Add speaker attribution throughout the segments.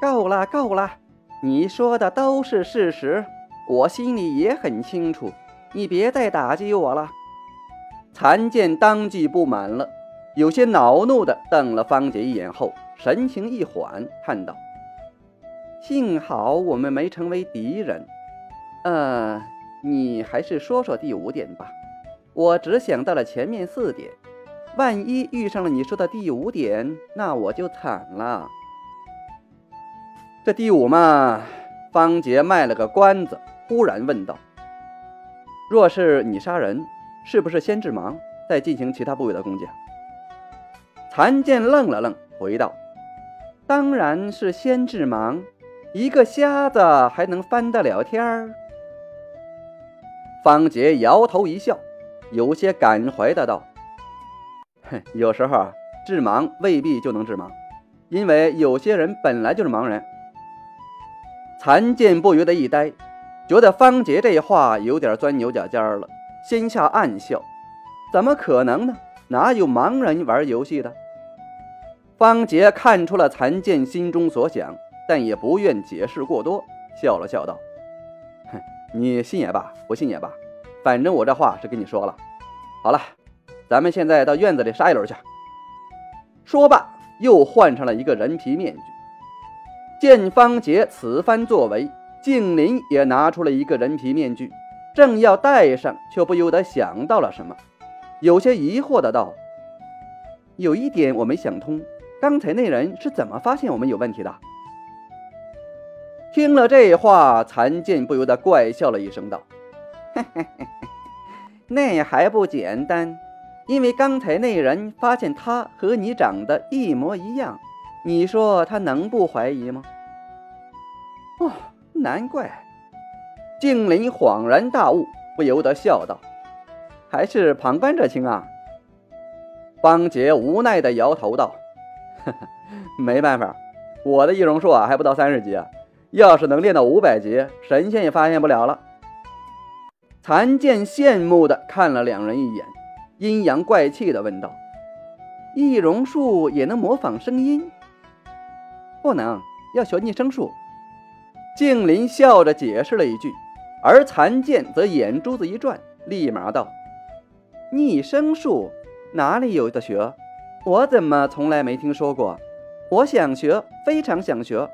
Speaker 1: 够了，够了，你说的都是事实，我心里也很清楚，你别再打击我了。残剑当即不满了，有些恼怒地瞪了方杰一眼后，神情一缓，叹道：“幸好我们没成为敌人。呃，你还是说说第五点吧，我只想到了前面四点。”万一遇上了你说的第五点，那我就惨了。这第五嘛，方杰卖了个关子，忽然问道：“若是你杀人，是不是先致盲，再进行其他部位的攻击？”残剑愣了愣，回道：“当然是先致盲，一个瞎子还能翻得了天儿？”方杰摇头一笑，有些感怀的道。哼有时候啊，致盲未必就能致盲，因为有些人本来就是盲人。残剑不由得一呆，觉得方杰这话有点钻牛角尖了，心下暗笑：怎么可能呢？哪有盲人玩游戏的？方杰看出了残剑心中所想，但也不愿解释过多，笑了笑道：“哼，你信也罢，不信也罢，反正我这话是跟你说了。好了。”咱们现在到院子里杀一轮去。说罢，又换上了一个人皮面具。见方杰此番作为，静林也拿出了一个人皮面具，正要戴上，却不由得想到了什么，有些疑惑的道：“有一点我没想通，刚才那人是怎么发现我们有问题的？”听了这话，残剑不由得怪笑了一声，道：“嘿嘿嘿嘿，那还不简单？”因为刚才那人发现他和你长得一模一样，你说他能不怀疑吗？哦，难怪！静林恍然大悟，不由得笑道：“还是旁观者清啊。”方杰无奈的摇头道：“ 呵呵没办法，我的易容术啊还不到三十级，要是能练到五百级，神仙也发现不了了。”残剑羡慕的看了两人一眼。阴阳怪气的问道：“易容术也能模仿声音？不能，要学逆声术。”静林笑着解释了一句，而残剑则眼珠子一转，立马道：“逆声术哪里有的学？我怎么从来没听说过？我想学，非常想学。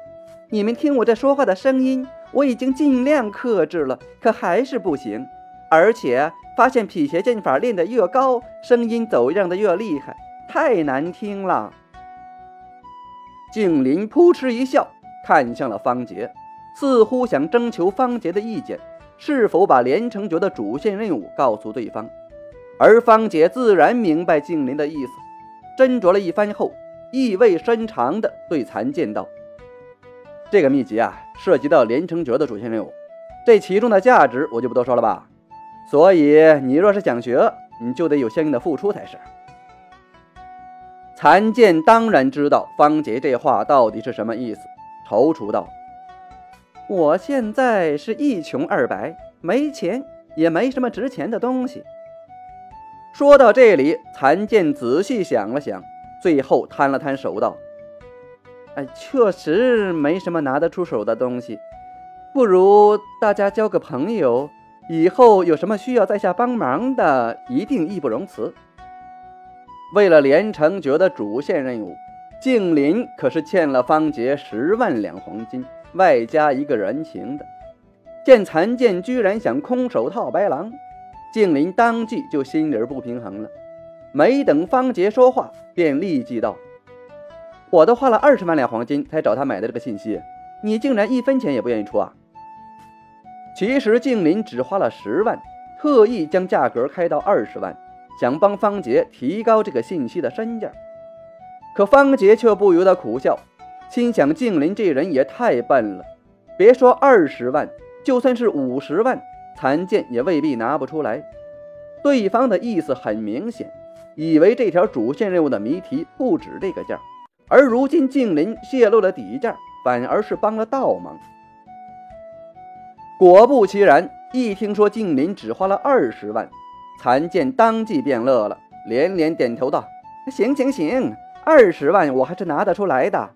Speaker 1: 你们听我这说话的声音，我已经尽量克制了，可还是不行，而且……”发现辟邪剑法练得越高，声音走样的越厉害，太难听了。静林扑哧一笑，看向了方杰，似乎想征求方杰的意见，是否把连城诀的主线任务告诉对方。而方杰自然明白静林的意思，斟酌了一番后，意味深长地对残剑道：“这个秘籍啊，涉及到连城诀的主线任务，这其中的价值我就不多说了吧。”所以，你若是想学，你就得有相应的付出才是。残剑当然知道方杰这话到底是什么意思，踌躇道：“我现在是一穷二白，没钱，也没什么值钱的东西。”说到这里，残剑仔细想了想，最后摊了摊手道：“哎，确实没什么拿得出手的东西，不如大家交个朋友。”以后有什么需要在下帮忙的，一定义不容辞。为了连城诀的主线任务，静林可是欠了方杰十万两黄金，外加一个人情的。见残剑居然想空手套白狼，静林当即就心里不平衡了。没等方杰说话，便立即道：“我都花了二十万两黄金才找他买的这个信息，你竟然一分钱也不愿意出啊！”其实静林只花了十万，特意将价格开到二十万，想帮方杰提高这个信息的身价。可方杰却不由得苦笑，心想静林这人也太笨了，别说二十万，就算是五十万，残剑也未必拿不出来。对方的意思很明显，以为这条主线任务的谜题不止这个价，而如今静林泄露了底价，反而是帮了倒忙。果不其然，一听说静林只花了二十万，残剑当即便乐了，连连点头道：“行行行，二十万我还是拿得出来的。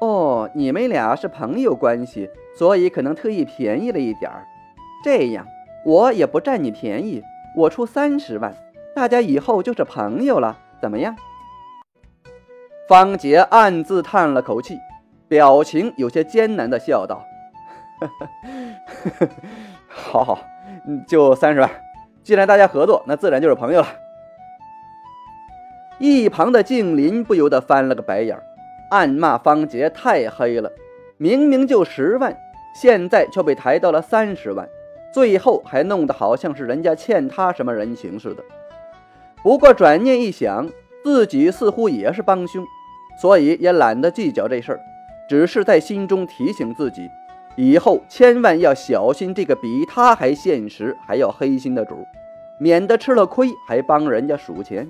Speaker 1: 哦，你们俩是朋友关系，所以可能特意便宜了一点儿。这样，我也不占你便宜，我出三十万，大家以后就是朋友了，怎么样？”方杰暗自叹了口气，表情有些艰难的笑道：“好好，就三十万。既然大家合作，那自然就是朋友了。”一旁的静林不由得翻了个白眼，暗骂方杰太黑了，明明就十万，现在却被抬到了三十万，最后还弄得好像是人家欠他什么人情似的。不过转念一想，自己似乎也是帮凶。所以也懒得计较这事儿，只是在心中提醒自己，以后千万要小心这个比他还现实、还要黑心的主，免得吃了亏还帮人家数钱。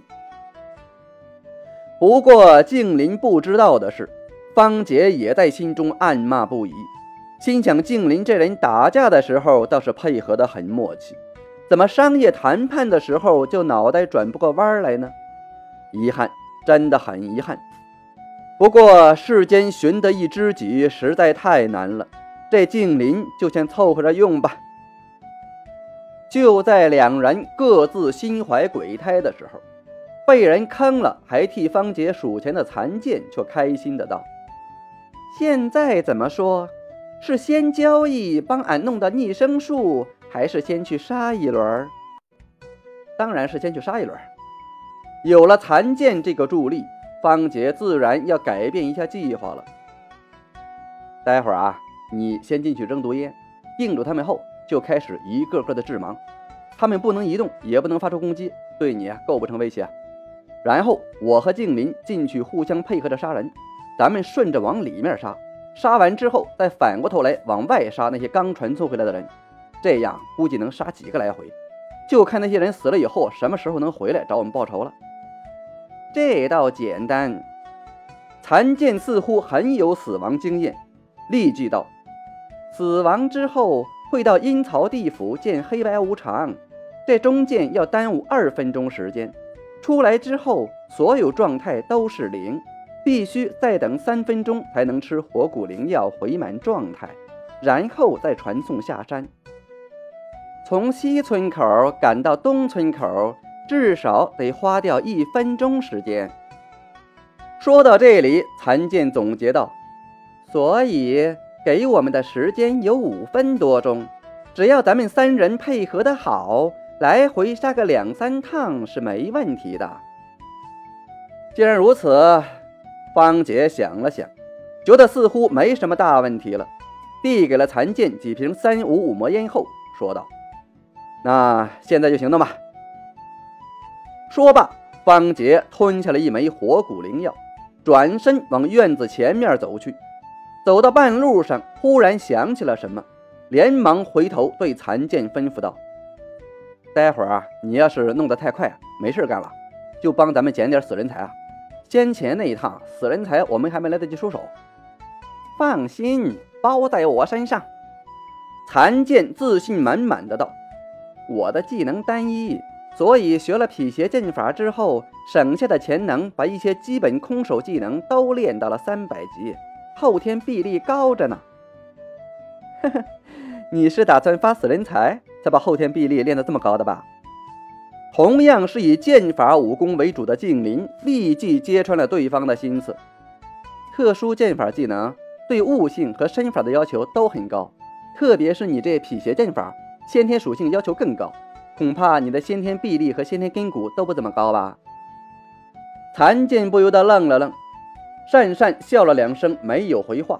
Speaker 1: 不过静林不知道的是，方杰也在心中暗骂不已，心想静林这人打架的时候倒是配合得很默契，怎么商业谈判的时候就脑袋转不过弯来呢？遗憾，真的很遗憾。不过世间寻得一知己实在太难了，这静林就先凑合着用吧。就在两人各自心怀鬼胎的时候，被人坑了还替方杰数钱的残剑却开心的道：“现在怎么说？是先交易帮俺弄的逆生术，还是先去杀一轮？当然是先去杀一轮。有了残剑这个助力。”方杰自然要改变一下计划了。待会儿啊，你先进去扔毒烟，定住他们后，就开始一个个的致盲。他们不能移动，也不能发出攻击，对你构不成威胁。然后我和静林进去互相配合着杀人，咱们顺着往里面杀，杀完之后再反过头来往外杀那些刚传送回来的人。这样估计能杀几个来回，就看那些人死了以后什么时候能回来找我们报仇了。这倒简单，残剑似乎很有死亡经验，立即道：“死亡之后会到阴曹地府见黑白无常，这中间要耽误二分钟时间。出来之后，所有状态都是零，必须再等三分钟才能吃活骨灵药回满状态，然后再传送下山。从西村口赶到东村口。”至少得花掉一分钟时间。说到这里，残剑总结道：“所以给我们的时间有五分多钟，只要咱们三人配合的好，来回杀个两三趟是没问题的。”既然如此，方杰想了想，觉得似乎没什么大问题了，递给了残剑几瓶三五五魔烟后，说道：“那现在就行动吧。”说罢，方杰吞下了一枚火骨灵药，转身往院子前面走去。走到半路上，忽然想起了什么，连忙回头对残剑吩咐道：“待会儿啊，你要是弄得太快，没事干了，就帮咱们捡点死人财啊。先前那一趟死人财，我们还没来得及出手。放心，包在我身上。”残剑自信满满的道：“我的技能单一。”所以学了辟邪剑法之后，省下的潜能把一些基本空手技能都练到了三百级，后天臂力高着呢。呵呵，你是打算发死人财才把后天臂力练得这么高的吧？同样是以剑法武功为主的静林立即揭穿了对方的心思。特殊剑法技能对悟性和身法的要求都很高，特别是你这辟邪剑法，先天属性要求更高。恐怕你的先天臂力和先天根骨都不怎么高吧？残剑不由得愣了愣，讪讪笑了两声，没有回话。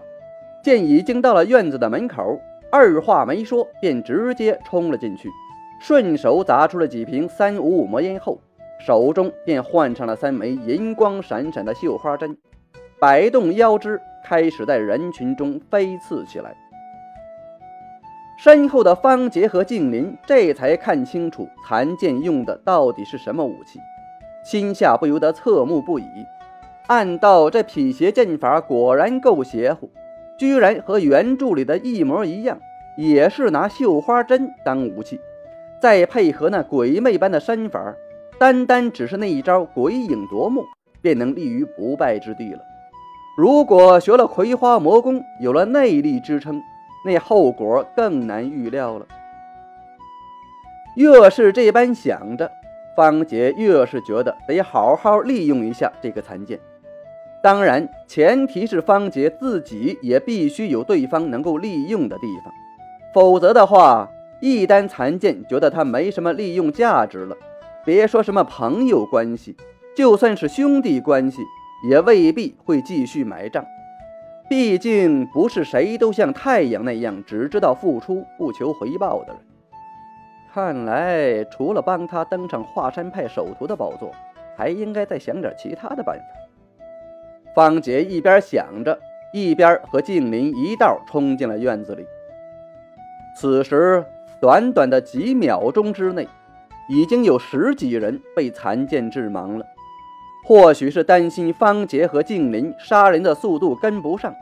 Speaker 1: 见已经到了院子的门口，二话没说，便直接冲了进去，顺手砸出了几瓶三五五魔烟后，手中便换上了三枚银光闪闪的绣花针，摆动腰肢，开始在人群中飞刺起来。身后的方杰和静林这才看清楚残剑用的到底是什么武器，心下不由得侧目不已。暗道这辟邪剑法果然够邪乎，居然和原著里的一模一样，也是拿绣花针当武器，再配合那鬼魅般的身法，单单只是那一招鬼影夺目，便能立于不败之地了。如果学了葵花魔功，有了内力支撑，那后果更难预料了。越是这般想着，方杰越是觉得得好好利用一下这个残剑。当然，前提是方杰自己也必须有对方能够利用的地方，否则的话，一旦残剑觉得他没什么利用价值了，别说什么朋友关系，就算是兄弟关系，也未必会继续埋账。毕竟不是谁都像太阳那样只知道付出不求回报的人。看来，除了帮他登上华山派首徒的宝座，还应该再想点其他的办法。方杰一边想着，一边和静林一道冲进了院子里。此时，短短的几秒钟之内，已经有十几人被残剑致盲了。或许是担心方杰和静林杀人的速度跟不上，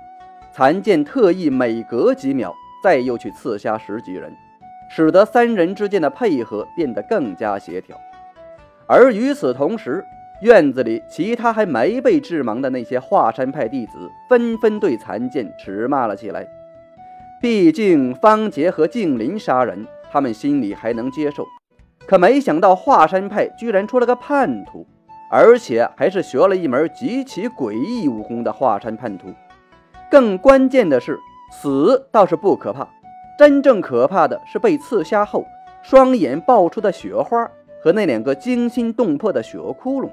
Speaker 1: 残剑特意每隔几秒再又去刺杀十几人，使得三人之间的配合变得更加协调。而与此同时，院子里其他还没被致盲的那些华山派弟子纷纷对残剑斥骂了起来。毕竟方杰和静林杀人，他们心里还能接受，可没想到华山派居然出了个叛徒，而且还是学了一门极其诡异武功的华山叛徒。更关键的是，死倒是不可怕，真正可怕的是被刺瞎后双眼爆出的血花和那两个惊心动魄的血窟窿。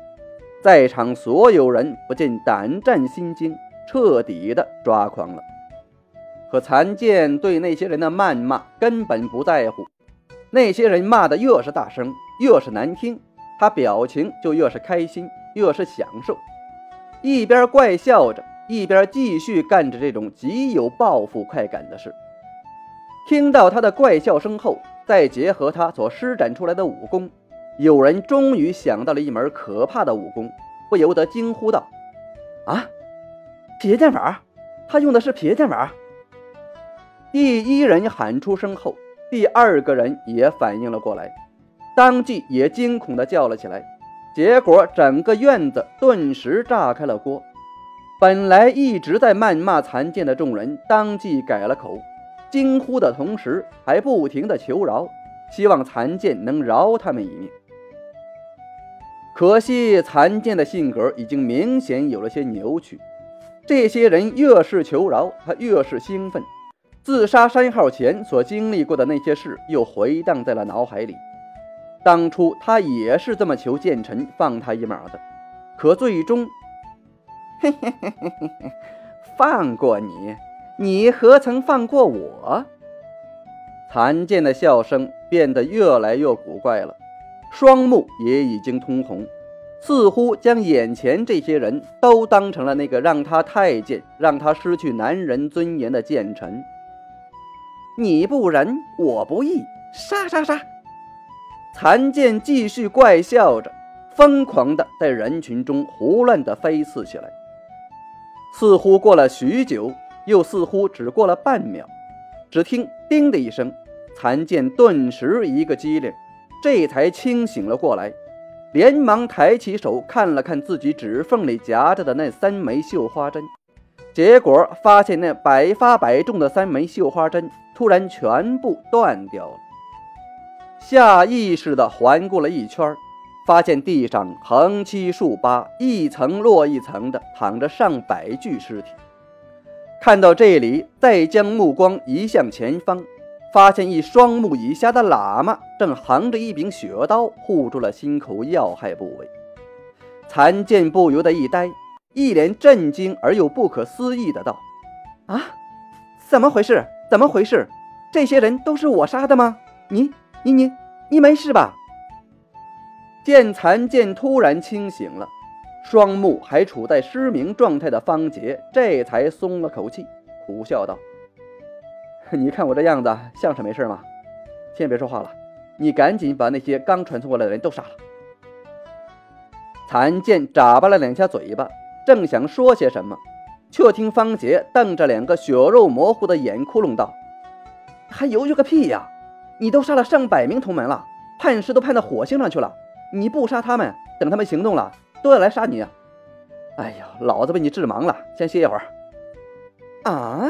Speaker 1: 在场所有人不禁胆战心惊，彻底的抓狂了。可残剑对那些人的谩骂根本不在乎，那些人骂的越是大声，越是难听，他表情就越是开心，越是享受，一边怪笑着，一边继续干着这种极有报复快感的事。听到他的怪笑声后，再结合他所施展出来的武功。有人终于想到了一门可怕的武功，不由得惊呼道：“啊，撇剑法！他用的是撇剑法！”第一人喊出声后，第二个人也反应了过来，当即也惊恐地叫了起来。结果，整个院子顿时炸开了锅。本来一直在谩骂残剑的众人，当即改了口，惊呼的同时还不停地求饶，希望残剑能饶他们一命。可惜残剑的性格已经明显有了些扭曲，这些人越是求饶，他越是兴奋。自杀山号前所经历过的那些事又回荡在了脑海里。当初他也是这么求剑臣放他一马的，可最终，嘿嘿嘿嘿嘿嘿，放过你，你何曾放过我？残剑的笑声变得越来越古怪了。双目也已经通红，似乎将眼前这些人都当成了那个让他太监、让他失去男人尊严的奸臣。你不仁，我不义，杀杀杀！残剑继续怪笑着，疯狂地在人群中胡乱地飞刺起来。似乎过了许久，又似乎只过了半秒，只听“叮”的一声，残剑顿时一个机灵。这才清醒了过来，连忙抬起手看了看自己指缝里夹着的那三枚绣花针，结果发现那百发百中的三枚绣花针突然全部断掉了。下意识地环顾了一圈，发现地上横七竖八、一层摞一层的躺着上百具尸体。看到这里，再将目光移向前方。发现一双目以下的喇嘛正横着一柄雪刀护住了心口要害部位，残剑不由得一呆，一脸震惊而又不可思议的道：“啊，怎么回事？怎么回事？这些人都是我杀的吗？你、你、你、你没事吧？”见残剑突然清醒了，双目还处在失明状态的方杰这才松了口气，苦笑道。你看我这样子像是没事吗？先别说话了，你赶紧把那些刚传送过来的人都杀了。残剑眨巴了两下嘴巴，正想说些什么，却听方杰瞪着两个血肉模糊的眼窟窿道：“还犹豫个屁呀！你都杀了上百名同门了，判事都判到火星上去了，你不杀他们，等他们行动了，都要来杀你。”哎呀，老子被你治盲了，先歇一会儿。啊！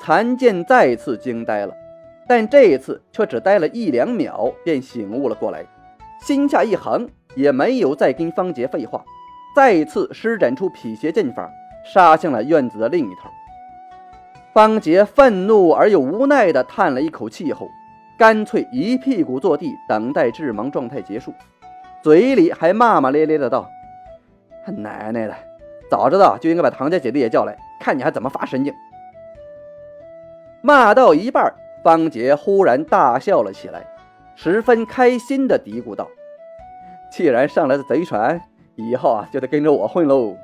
Speaker 1: 残剑再次惊呆了，但这一次却只待了一两秒，便醒悟了过来，心下一横，也没有再跟方杰废话，再次施展出辟邪剑法，杀向了院子的另一头。方杰愤怒而又无奈地叹了一口气后，干脆一屁股坐地，等待致盲状态结束，嘴里还骂骂咧咧的道：“他奶奶的，早知道就应该把唐家姐弟也叫来，看你还怎么发神经。”骂到一半，方杰忽然大笑了起来，十分开心地嘀咕道：“既然上来的贼船，以后啊就得跟着我混喽。”